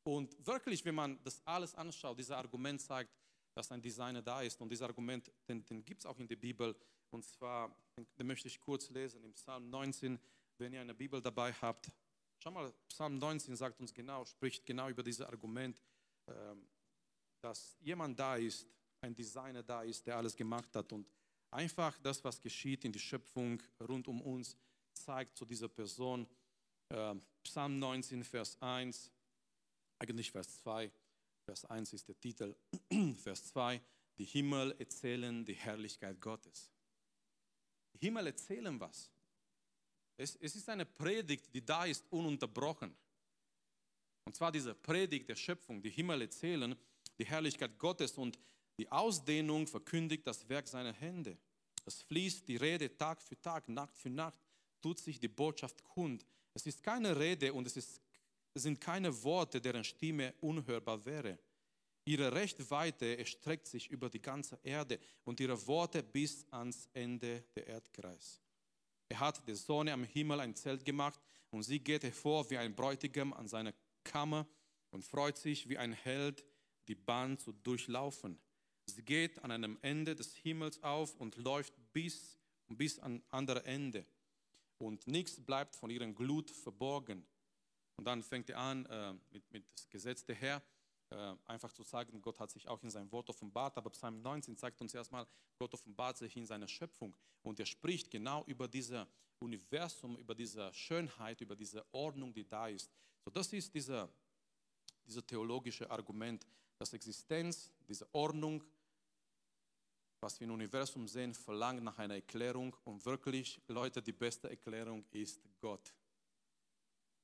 Und wirklich, wenn man das alles anschaut, dieses Argument zeigt, dass ein Designer da ist. Und dieses Argument, den, den gibt es auch in der Bibel. Und zwar, den möchte ich kurz lesen, im Psalm 19, wenn ihr eine Bibel dabei habt. Schau mal, Psalm 19 sagt uns genau, spricht genau über dieses Argument, ähm, dass jemand da ist, ein Designer da ist, der alles gemacht hat. Und einfach das, was geschieht in der Schöpfung rund um uns, zeigt zu dieser Person. Ähm, Psalm 19, Vers 1 eigentlich Vers 2. Vers 1 ist der Titel. *clears throat* Vers 2, die Himmel erzählen die Herrlichkeit Gottes. Die Himmel erzählen was. Es, es ist eine Predigt, die da ist, ununterbrochen. Und zwar diese Predigt der Schöpfung. Die Himmel erzählen die Herrlichkeit Gottes und die Ausdehnung verkündigt das Werk seiner Hände. Es fließt die Rede Tag für Tag, Nacht für Nacht, tut sich die Botschaft kund. Es ist keine Rede und es ist es sind keine Worte, deren Stimme unhörbar wäre. Ihre Rechtweite erstreckt sich über die ganze Erde und ihre Worte bis ans Ende der Erdkreis. Er hat der Sonne am Himmel ein Zelt gemacht und sie geht hervor wie ein Bräutigam an seiner Kammer und freut sich wie ein Held, die Bahn zu durchlaufen. Sie geht an einem Ende des Himmels auf und läuft bis, bis an andere Ende. Und nichts bleibt von ihren Glut verborgen. Und dann fängt er an, äh, mit, mit das Gesetz der Herr, äh, einfach zu sagen, Gott hat sich auch in seinem Wort offenbart. Aber Psalm 19 zeigt uns erstmal, Gott offenbart sich in seiner Schöpfung. Und er spricht genau über dieses Universum, über diese Schönheit, über diese Ordnung, die da ist. So, das ist dieser, dieser theologische Argument, dass Existenz, diese Ordnung, was wir im Universum sehen, verlangt nach einer Erklärung. Und wirklich, Leute, die beste Erklärung ist Gott.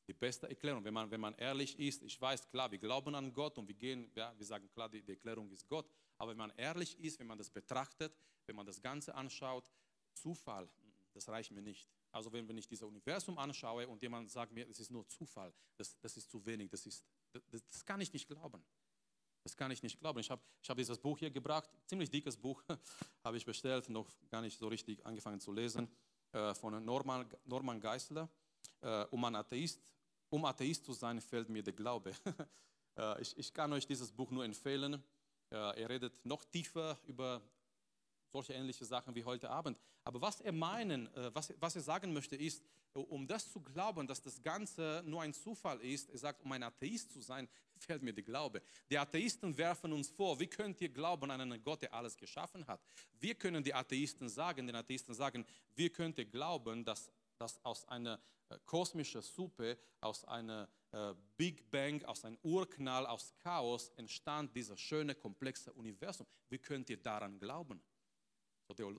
Die beste Erklärung. Wenn man, wenn man ehrlich ist, ich weiß, klar, wir glauben an Gott und wir gehen, ja, wir sagen, klar, die, die Erklärung ist Gott. Aber wenn man ehrlich ist, wenn man das betrachtet, wenn man das Ganze anschaut, Zufall, das reicht mir nicht. Also wenn, wenn ich dieses Universum anschaue und jemand sagt mir, es ist nur Zufall, das, das ist zu wenig, das, ist, das, das kann ich nicht glauben. Das kann ich nicht glauben. Ich habe ich hab dieses Buch hier gebracht, ziemlich dickes Buch, *laughs* habe ich bestellt, noch gar nicht so richtig angefangen zu lesen, äh, von Norman, Norman Geisler. Äh, um, ein Atheist, um Atheist zu sein, fehlt mir der Glaube. *laughs* äh, ich, ich kann euch dieses Buch nur empfehlen. Äh, er redet noch tiefer über solche ähnliche Sachen wie heute Abend. Aber was er meinen, äh, was, was er sagen möchte, ist, um das zu glauben, dass das Ganze nur ein Zufall ist, er sagt, um ein Atheist zu sein, *laughs* fehlt mir der Glaube. Die Atheisten werfen uns vor, wie könnt ihr glauben an einen Gott, der alles geschaffen hat? Wir können die Atheisten sagen, den Atheisten sagen, wie könnt ihr glauben, dass, dass aus einer äh, kosmischen Suppe, aus einer äh, Big Bang, aus einem Urknall, aus Chaos entstand dieses schöne, komplexe Universum. Wie könnt ihr daran glauben?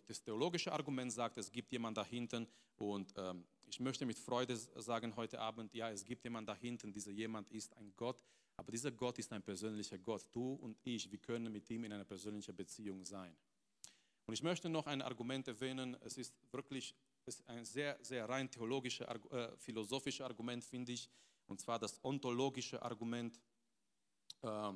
Das theologische Argument sagt, es gibt jemanden da hinten und ähm, ich möchte mit Freude sagen heute Abend, ja, es gibt jemanden da hinten, dieser jemand ist ein Gott, aber dieser Gott ist ein persönlicher Gott. Du und ich, wir können mit ihm in einer persönlichen Beziehung sein. Und ich möchte noch ein Argument erwähnen, es ist wirklich es ist ein sehr, sehr rein theologisches, äh, philosophisches Argument, finde ich, und zwar das ontologische Argument, äh,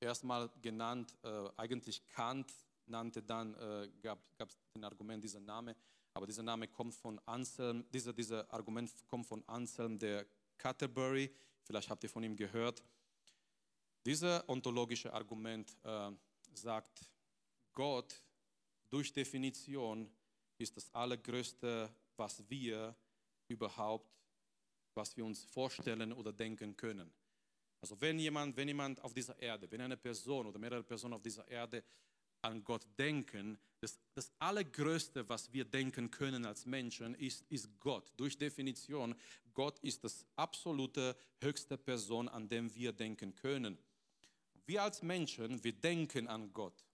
erstmal genannt, äh, eigentlich Kant nannte dann, äh, gab es den Argument, dieser Name, aber dieser Name kommt von Anselm, dieser, dieser Argument kommt von Anselm der Canterbury, vielleicht habt ihr von ihm gehört. Dieses ontologische Argument äh, sagt, Gott durch Definition ist das Allergrößte, was wir überhaupt, was wir uns vorstellen oder denken können. Also wenn jemand, wenn jemand auf dieser Erde, wenn eine Person oder mehrere Personen auf dieser Erde an Gott denken, das, das Allergrößte, was wir denken können als Menschen, ist, ist Gott. Durch Definition, Gott ist das absolute höchste Person, an dem wir denken können. Wir als Menschen, wir denken an Gott.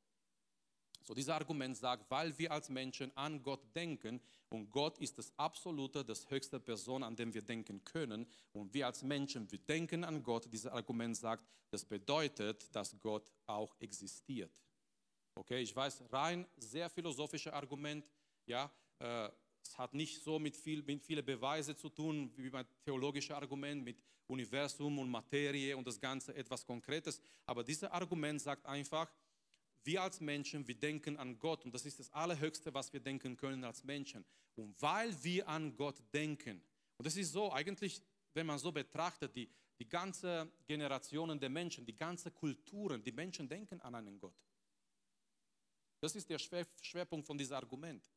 So dieses Argument sagt, weil wir als Menschen an Gott denken und Gott ist das absolute, das höchste Person, an dem wir denken können und wir als Menschen, wir denken an Gott, dieses Argument sagt, das bedeutet, dass Gott auch existiert. Okay, ich weiß, rein sehr philosophisches Argument, ja, äh, es hat nicht so mit, viel, mit vielen Beweisen zu tun wie mein theologisches Argument mit Universum und Materie und das Ganze etwas Konkretes. Aber dieses Argument sagt einfach, wir als Menschen, wir denken an Gott und das ist das Allerhöchste, was wir denken können als Menschen. Und weil wir an Gott denken, und das ist so eigentlich, wenn man so betrachtet, die, die ganze Generationen der Menschen, die ganze Kulturen, die Menschen denken an einen Gott. Das ist der Schwerpunkt von diesem Argument.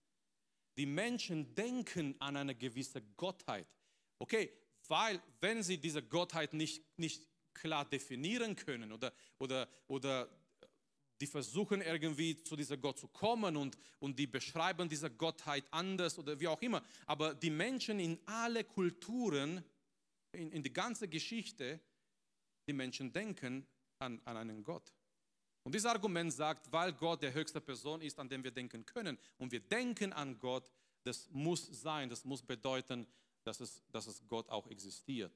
Die Menschen denken an eine gewisse Gottheit. Okay, weil wenn sie diese Gottheit nicht, nicht klar definieren können oder, oder, oder die versuchen irgendwie zu dieser Gott zu kommen und, und die beschreiben diese Gottheit anders oder wie auch immer. Aber die Menschen in alle Kulturen, in, in die ganze Geschichte, die Menschen denken an, an einen Gott. Und dieses Argument sagt, weil Gott der höchste Person ist, an dem wir denken können, und wir denken an Gott, das muss sein, das muss bedeuten, dass es, dass es Gott auch existiert.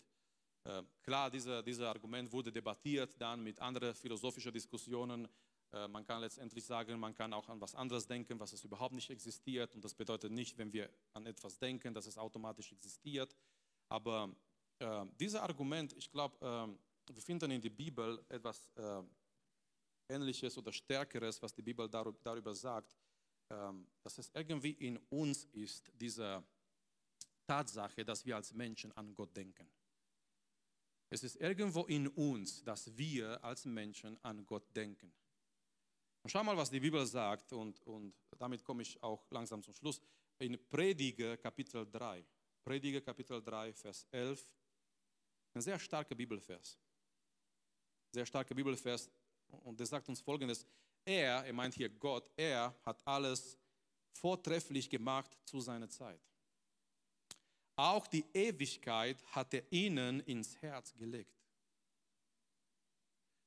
Äh, klar, dieses diese Argument wurde debattiert dann mit anderen philosophischen Diskussionen. Äh, man kann letztendlich sagen, man kann auch an was anderes denken, was es überhaupt nicht existiert. Und das bedeutet nicht, wenn wir an etwas denken, dass es automatisch existiert. Aber äh, dieses Argument, ich glaube, äh, wir finden in der Bibel etwas äh, Ähnliches oder Stärkeres, was die Bibel darüber sagt, ähm, dass es irgendwie in uns ist, diese Tatsache, dass wir als Menschen an Gott denken. Es ist irgendwo in uns, dass wir als Menschen an Gott denken. Und schau mal, was die Bibel sagt, und, und damit komme ich auch langsam zum Schluss. In Prediger Kapitel 3, Prediger Kapitel 3, Vers 11, ein sehr starker Bibelvers. Sehr starker Bibelvers, und der sagt uns folgendes: Er, er meint hier Gott, er hat alles vortrefflich gemacht zu seiner Zeit. Auch die Ewigkeit hat er ihnen ins Herz gelegt.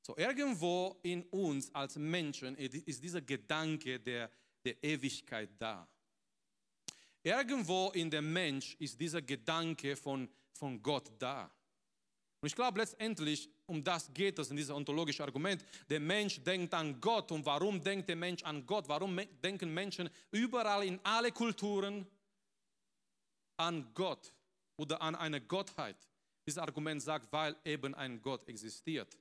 So, irgendwo in uns als Menschen ist dieser Gedanke der, der Ewigkeit da. Irgendwo in dem Mensch ist dieser Gedanke von, von Gott da. Und ich glaube letztendlich, um das geht es in diesem ontologischen Argument. Der Mensch denkt an Gott. Und warum denkt der Mensch an Gott? Warum denken Menschen überall in alle Kulturen an Gott oder an eine Gottheit? Dieses Argument sagt, weil eben ein Gott existiert.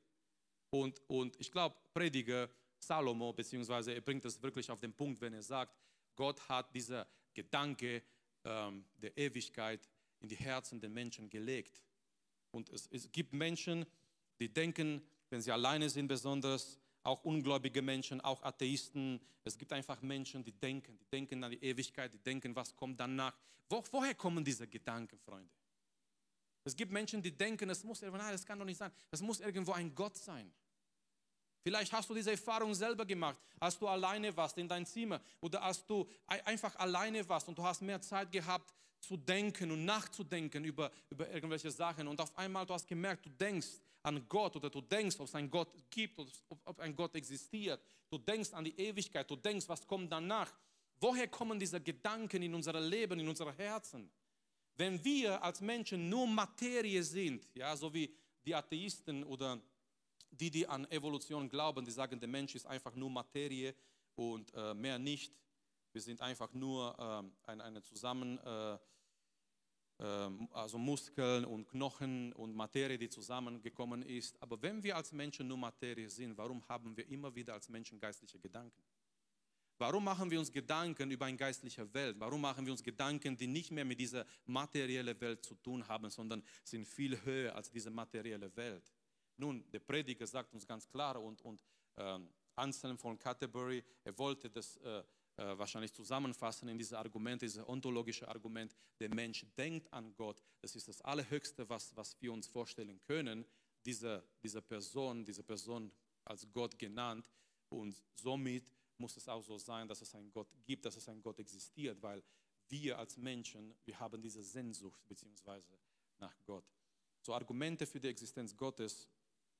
Und, und ich glaube, Prediger Salomo, beziehungsweise er bringt es wirklich auf den Punkt, wenn er sagt, Gott hat dieser Gedanke ähm, der Ewigkeit in die Herzen der Menschen gelegt. Und es, es gibt Menschen, die denken, wenn sie alleine sind, besonders auch ungläubige Menschen, auch Atheisten. Es gibt einfach Menschen, die denken, die denken an die Ewigkeit, die denken, was kommt danach. Wo, woher kommen diese Gedanken, Freunde? Es gibt Menschen, die denken, es muss nein, das kann doch nicht sein. Es muss irgendwo ein Gott sein. Vielleicht hast du diese Erfahrung selber gemacht, als du alleine warst in deinem Zimmer oder als du einfach alleine warst und du hast mehr Zeit gehabt zu denken und nachzudenken über, über irgendwelche Sachen und auf einmal du hast gemerkt, du denkst an Gott oder du denkst, ob es einen Gott gibt oder ob ein Gott existiert. Du denkst an die Ewigkeit, du denkst, was kommt danach. Woher kommen diese Gedanken in unser Leben, in unsere Herzen? Wenn wir als Menschen nur Materie sind, ja, so wie die Atheisten oder die, die an Evolution glauben, die sagen, der Mensch ist einfach nur Materie und äh, mehr nicht. Wir sind einfach nur äh, eine, eine zusammen, äh, ähm, also Muskeln und Knochen und Materie, die zusammengekommen ist. Aber wenn wir als Menschen nur Materie sind, warum haben wir immer wieder als Menschen geistliche Gedanken? Warum machen wir uns Gedanken über eine geistliche Welt? Warum machen wir uns Gedanken, die nicht mehr mit dieser materiellen Welt zu tun haben, sondern sind viel höher als diese materielle Welt? Nun, der Prediger sagt uns ganz klar und, und äh, Anselm von Canterbury, er wollte das äh, äh, wahrscheinlich zusammenfassen in diese Argumente, dieses ontologische Argument, der Mensch denkt an Gott, das ist das Allerhöchste, was, was wir uns vorstellen können, diese, diese Person, diese Person als Gott genannt und somit muss es auch so sein, dass es einen Gott gibt, dass es einen Gott existiert, weil wir als Menschen, wir haben diese Sehnsucht beziehungsweise nach Gott. So Argumente für die Existenz Gottes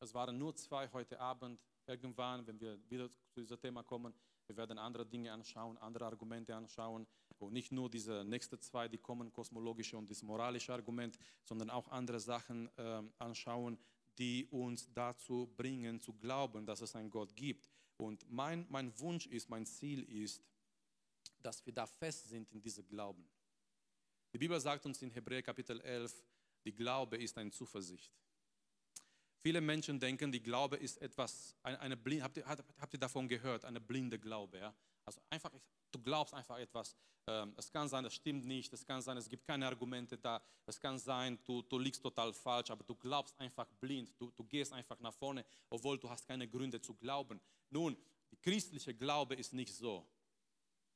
es waren nur zwei heute Abend. Irgendwann, wenn wir wieder zu diesem Thema kommen, wir werden andere Dinge anschauen, andere Argumente anschauen. Und nicht nur diese nächsten zwei, die kommen, kosmologische und das moralische Argument, sondern auch andere Sachen äh, anschauen, die uns dazu bringen, zu glauben, dass es einen Gott gibt. Und mein, mein Wunsch ist, mein Ziel ist, dass wir da fest sind in diesem Glauben. Die Bibel sagt uns in Hebräer Kapitel 11, die Glaube ist eine Zuversicht. Viele Menschen denken, die Glaube ist etwas, eine, eine habt, ihr, habt ihr davon gehört, eine blinde Glaube. Ja? Also einfach, du glaubst einfach etwas. Ähm, es kann sein, es stimmt nicht. Es kann sein, es gibt keine Argumente da. Es kann sein, du, du liegst total falsch, aber du glaubst einfach blind. Du, du gehst einfach nach vorne, obwohl du hast keine Gründe zu glauben. Nun, die christliche Glaube ist nicht so.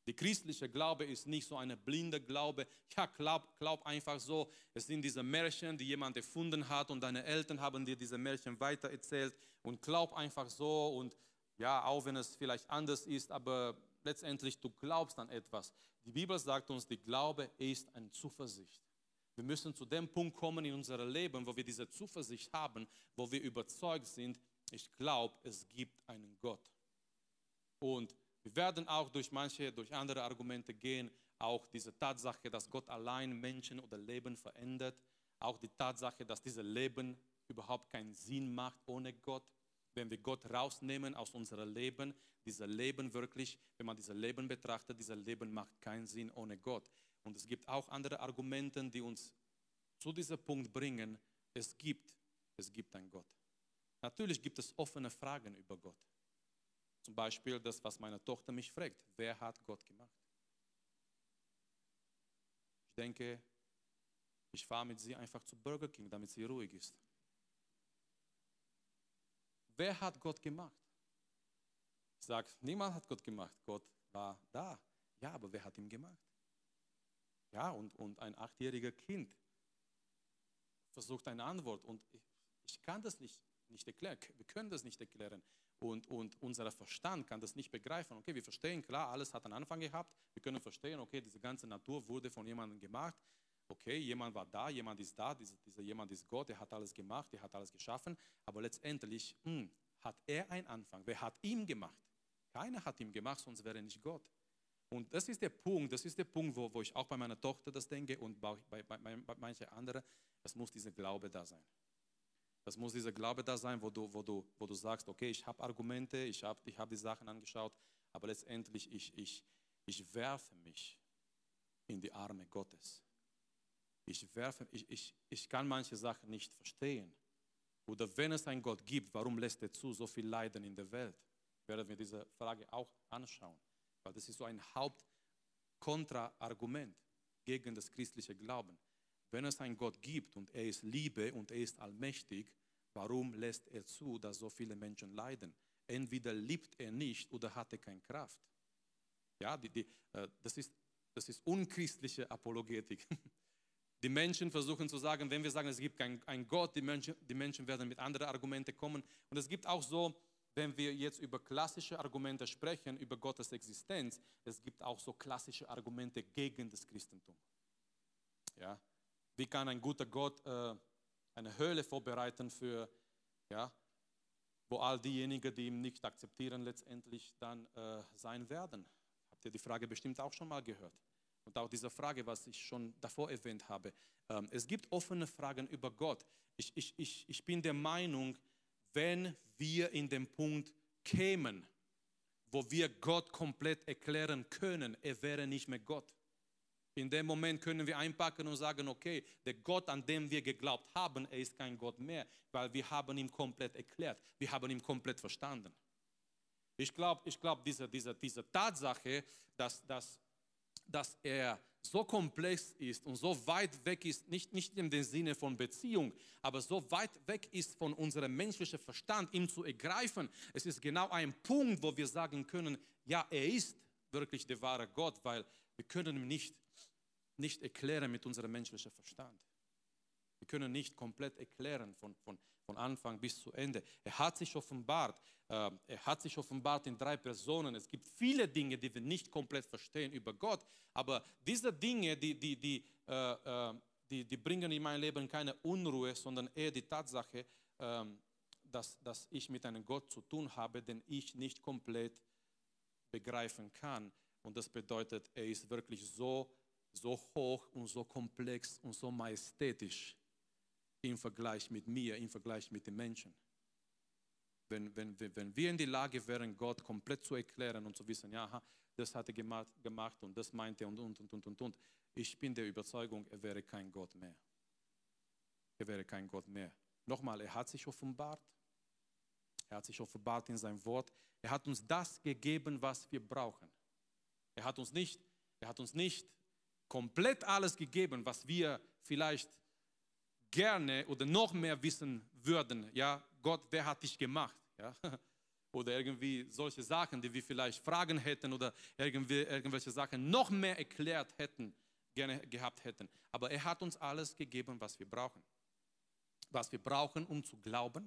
Die christliche Glaube ist nicht so eine blinde Glaube. Ja, glaub, glaub einfach so. Es sind diese Märchen, die jemand erfunden hat und deine Eltern haben dir diese Märchen weitererzählt und glaub einfach so und ja, auch wenn es vielleicht anders ist, aber letztendlich du glaubst an etwas. Die Bibel sagt uns, die Glaube ist eine Zuversicht. Wir müssen zu dem Punkt kommen in unserem Leben, wo wir diese Zuversicht haben, wo wir überzeugt sind, ich glaube, es gibt einen Gott. Und wir werden auch durch manche, durch andere Argumente gehen, auch diese Tatsache, dass Gott allein Menschen oder Leben verändert, auch die Tatsache, dass dieses Leben überhaupt keinen Sinn macht ohne Gott. Wenn wir Gott rausnehmen aus unserem Leben, dieses Leben wirklich, wenn man dieses Leben betrachtet, dieses Leben macht keinen Sinn ohne Gott. Und es gibt auch andere Argumente, die uns zu diesem Punkt bringen, es gibt, es gibt einen Gott. Natürlich gibt es offene Fragen über Gott. Zum Beispiel das, was meine Tochter mich fragt, wer hat Gott gemacht? Ich denke, ich fahre mit sie einfach zu Burger King, damit sie ruhig ist. Wer hat Gott gemacht? Ich sage, niemand hat Gott gemacht. Gott war da. Ja, aber wer hat ihn gemacht? Ja, und, und ein achtjähriger Kind versucht eine Antwort. Und ich, ich kann das nicht, nicht erklären. Wir können das nicht erklären. Und, und unser Verstand kann das nicht begreifen. Okay, wir verstehen, klar, alles hat einen Anfang gehabt. Wir können verstehen, okay, diese ganze Natur wurde von jemandem gemacht. Okay, jemand war da, jemand ist da, dieser, dieser jemand ist Gott, der hat alles gemacht, der hat alles geschaffen. Aber letztendlich hm, hat er einen Anfang. Wer hat ihn gemacht? Keiner hat ihn gemacht, sonst wäre er nicht Gott. Und das ist der Punkt, das ist der Punkt, wo, wo ich auch bei meiner Tochter das denke und bei, bei, bei, bei manchen anderen, es muss dieser Glaube da sein. Das muss dieser Glaube da sein, wo du, wo du, wo du sagst, okay, ich habe Argumente, ich habe ich hab die Sachen angeschaut, aber letztendlich ich, ich, ich werfe mich in die Arme Gottes. Ich, werfe, ich, ich, ich kann manche Sachen nicht verstehen. Oder wenn es einen Gott gibt, warum lässt er zu so viel Leiden in der Welt? Werden wir diese Frage auch anschauen. Weil das ist so ein Hauptkontraargument gegen das christliche Glauben. Wenn es einen Gott gibt und er ist Liebe und er ist allmächtig, warum lässt er zu, dass so viele Menschen leiden? Entweder liebt er nicht oder hat er keine Kraft. Ja, die, die, äh, das, ist, das ist unchristliche Apologetik. *laughs* Die Menschen versuchen zu sagen, wenn wir sagen, es gibt keinen Gott, die Menschen, die Menschen werden mit anderen Argumenten kommen. Und es gibt auch so, wenn wir jetzt über klassische Argumente sprechen, über Gottes Existenz, es gibt auch so klassische Argumente gegen das Christentum. Ja? Wie kann ein guter Gott äh, eine Höhle vorbereiten für, ja, wo all diejenigen, die ihn nicht akzeptieren, letztendlich dann äh, sein werden? Habt ihr die Frage bestimmt auch schon mal gehört? Und auch diese Frage, was ich schon davor erwähnt habe. Ähm, es gibt offene Fragen über Gott. Ich, ich, ich, ich bin der Meinung, wenn wir in den Punkt kämen, wo wir Gott komplett erklären können, er wäre nicht mehr Gott. In dem Moment können wir einpacken und sagen, okay, der Gott, an dem wir geglaubt haben, er ist kein Gott mehr, weil wir haben ihn komplett erklärt, wir haben ihn komplett verstanden. Ich glaube, ich glaub, diese, diese, diese Tatsache, dass, dass, dass er so komplex ist und so weit weg ist, nicht, nicht in dem Sinne von Beziehung, aber so weit weg ist von unserem menschlichen Verstand, ihn zu ergreifen. Es ist genau ein Punkt, wo wir sagen können, ja, er ist wirklich der wahre Gott, weil wir können ihn nicht, nicht erklären mit unserem menschlichen Verstand. Wir können nicht komplett erklären von, von, von Anfang bis zu Ende. Er hat sich offenbart. Äh, er hat sich offenbart in drei Personen. Es gibt viele Dinge, die wir nicht komplett verstehen über Gott. Aber diese Dinge, die, die, die, äh, äh, die, die bringen in mein Leben keine Unruhe, sondern eher die Tatsache, ähm, dass, dass ich mit einem Gott zu tun habe, den ich nicht komplett begreifen kann. Und das bedeutet, er ist wirklich so, so hoch und so komplex und so majestätisch im Vergleich mit mir, im Vergleich mit den Menschen. Wenn, wenn, wenn wir in die Lage wären, Gott komplett zu erklären und zu wissen, ja, das hat er gemacht, gemacht und das meinte und, und, und, und, und, und, ich bin der Überzeugung, er wäre kein Gott mehr. Er wäre kein Gott mehr. Nochmal, er hat sich offenbart. Er hat sich offenbart in sein Wort. Er hat uns das gegeben, was wir brauchen. Er hat uns nicht, er hat uns nicht komplett alles gegeben, was wir vielleicht gerne oder noch mehr wissen würden, ja, Gott, wer hat dich gemacht? Ja? *laughs* Oder irgendwie solche Sachen, die wir vielleicht Fragen hätten oder irgendwie, irgendwelche Sachen noch mehr erklärt hätten, gerne gehabt hätten. Aber er hat uns alles gegeben, was wir brauchen. Was wir brauchen, um zu glauben,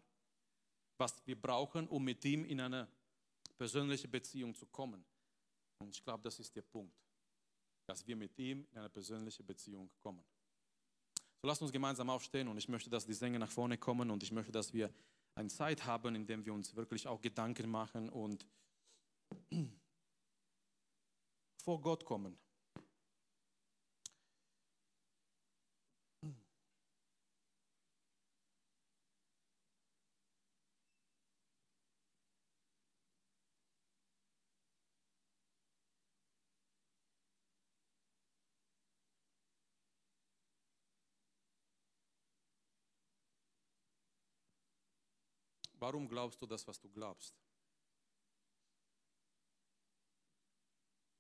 was wir brauchen, um mit ihm in eine persönliche Beziehung zu kommen. Und ich glaube, das ist der Punkt, dass wir mit ihm in eine persönliche Beziehung kommen. So lasst uns gemeinsam aufstehen und ich möchte, dass die Sänger nach vorne kommen und ich möchte, dass wir eine Zeit haben, in der wir uns wirklich auch Gedanken machen und *clears throat* vor Gott kommen. Warum glaubst du das, was du glaubst?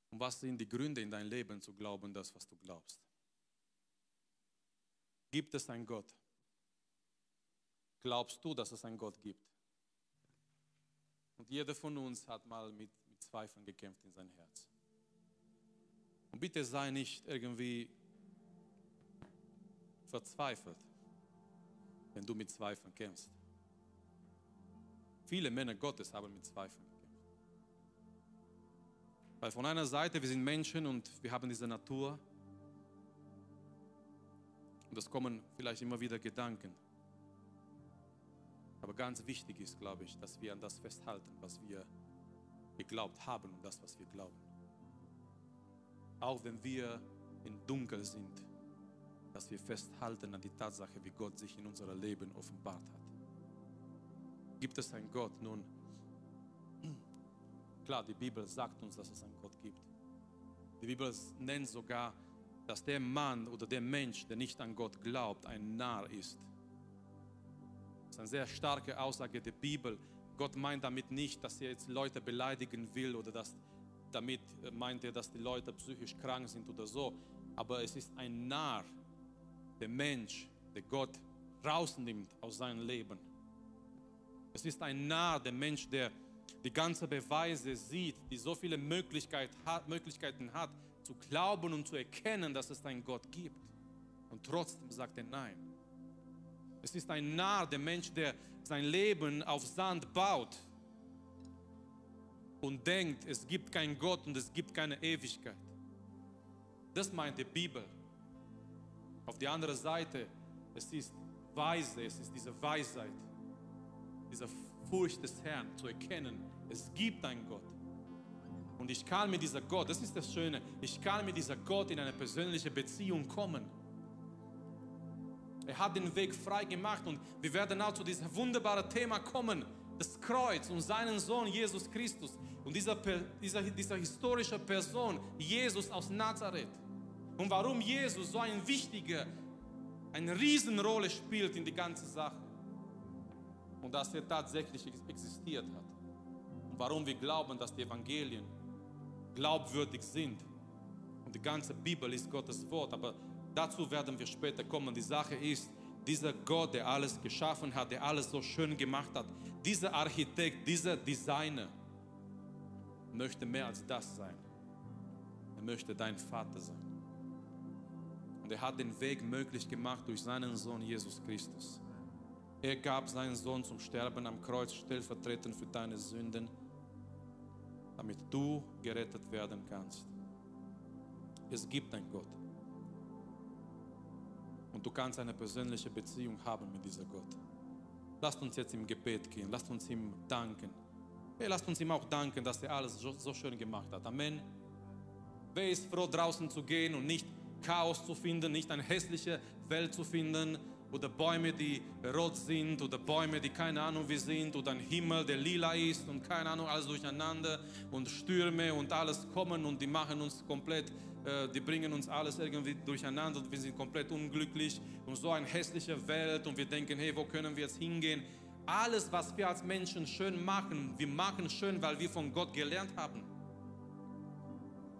Und was sind die Gründe in deinem Leben zu glauben, das, was du glaubst? Gibt es einen Gott? Glaubst du, dass es einen Gott gibt? Und jeder von uns hat mal mit, mit Zweifeln gekämpft in sein Herz. Und bitte sei nicht irgendwie verzweifelt, wenn du mit Zweifeln kämpfst. Viele Männer Gottes haben mit Zweifeln gekämpft. Weil von einer Seite, wir sind Menschen und wir haben diese Natur. Und es kommen vielleicht immer wieder Gedanken. Aber ganz wichtig ist, glaube ich, dass wir an das festhalten, was wir geglaubt haben und das, was wir glauben. Auch wenn wir im Dunkel sind, dass wir festhalten an die Tatsache, wie Gott sich in unserem Leben offenbart hat. Gibt es einen Gott? Nun, klar, die Bibel sagt uns, dass es einen Gott gibt. Die Bibel nennt sogar, dass der Mann oder der Mensch, der nicht an Gott glaubt, ein Narr ist. Das ist eine sehr starke Aussage der Bibel. Gott meint damit nicht, dass er jetzt Leute beleidigen will oder dass damit meint er, dass die Leute psychisch krank sind oder so. Aber es ist ein Narr, der Mensch, der Gott rausnimmt aus seinem Leben. Es ist ein Narr, der Mensch, der die ganze Beweise sieht, die so viele Möglichkeit hat, Möglichkeiten hat, zu glauben und zu erkennen, dass es einen Gott gibt. Und trotzdem sagt er Nein. Es ist ein Narr, der Mensch, der sein Leben auf Sand baut und denkt, es gibt keinen Gott und es gibt keine Ewigkeit. Das meint die Bibel. Auf die andere Seite, es ist weise, es ist diese Weisheit, diese Furcht des Herrn zu erkennen, es gibt einen Gott. Und ich kann mit dieser Gott, das ist das Schöne, ich kann mit dieser Gott in eine persönliche Beziehung kommen. Er hat den Weg frei gemacht und wir werden auch zu diesem wunderbaren Thema kommen, das Kreuz und seinen Sohn Jesus Christus und dieser, dieser, dieser historische Person, Jesus aus Nazareth. Und warum Jesus so eine wichtige, eine Riesenrolle spielt in die ganze Sache. Dass er tatsächlich existiert hat. Und warum wir glauben, dass die Evangelien glaubwürdig sind. Und die ganze Bibel ist Gottes Wort. Aber dazu werden wir später kommen. Die Sache ist, dieser Gott, der alles geschaffen hat, der alles so schön gemacht hat, dieser Architekt, dieser Designer möchte mehr als das sein. Er möchte dein Vater sein. Und er hat den Weg möglich gemacht durch seinen Sohn Jesus Christus. Er gab seinen Sohn zum Sterben am Kreuz stellvertretend für deine Sünden damit du gerettet werden kannst. Es gibt einen Gott. Und du kannst eine persönliche Beziehung haben mit dieser Gott. Lasst uns jetzt im Gebet gehen. Lasst uns ihm danken. Hey, lasst uns ihm auch danken, dass er alles so, so schön gemacht hat. Amen. Wer ist froh, draußen zu gehen und nicht Chaos zu finden, nicht eine hässliche Welt zu finden, oder Bäume, die rot sind oder Bäume, die keine Ahnung wie sind oder ein Himmel, der lila ist und keine Ahnung, alles durcheinander und Stürme und alles kommen und die machen uns komplett, äh, die bringen uns alles irgendwie durcheinander und wir sind komplett unglücklich und so eine hässliche Welt und wir denken, hey, wo können wir jetzt hingehen? Alles, was wir als Menschen schön machen, wir machen schön, weil wir von Gott gelernt haben.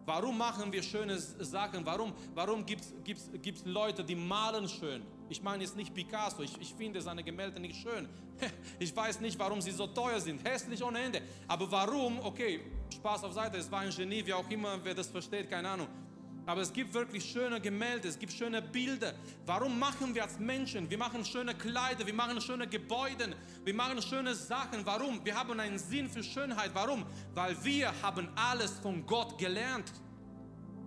Warum machen wir schöne Sachen? Warum, warum gibt es Leute, die malen schön? Ich meine jetzt nicht Picasso, ich, ich finde seine Gemälde nicht schön. *laughs* Ich weiß nicht, warum sie so teuer sind, hässlich ohne Ende. Aber warum, okay, Spaß auf Seite, es war ein Genie, wie auch immer, wer das versteht, keine Ahnung. Aber es gibt wirklich schöne Gemälde, es gibt schöne Bilder. Warum machen wir als Menschen? Wir machen schöne Kleider, wir machen schöne Gebäude, wir machen schöne Sachen. Warum? Wir haben einen Sinn für Schönheit. Warum? Weil wir haben alles von Gott gelernt.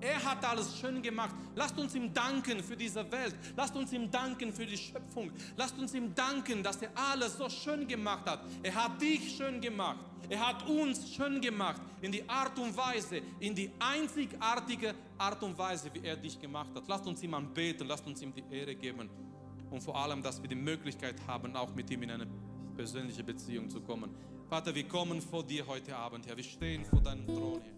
Er hat alles schön gemacht. Lasst uns ihm danken für diese Welt. Lasst uns ihm danken für die Schöpfung. Lasst uns ihm danken, dass er alles so schön gemacht hat. Er hat dich schön gemacht. Er hat uns schön gemacht in die Art und Weise, in die einzigartige Art und Weise, wie er dich gemacht hat. Lasst uns ihm anbeten, lasst uns ihm die Ehre geben. Und vor allem, dass wir die Möglichkeit haben, auch mit ihm in eine persönliche Beziehung zu kommen. Vater, wir kommen vor dir heute Abend, Herr. Wir stehen vor deinem Thron, Herr.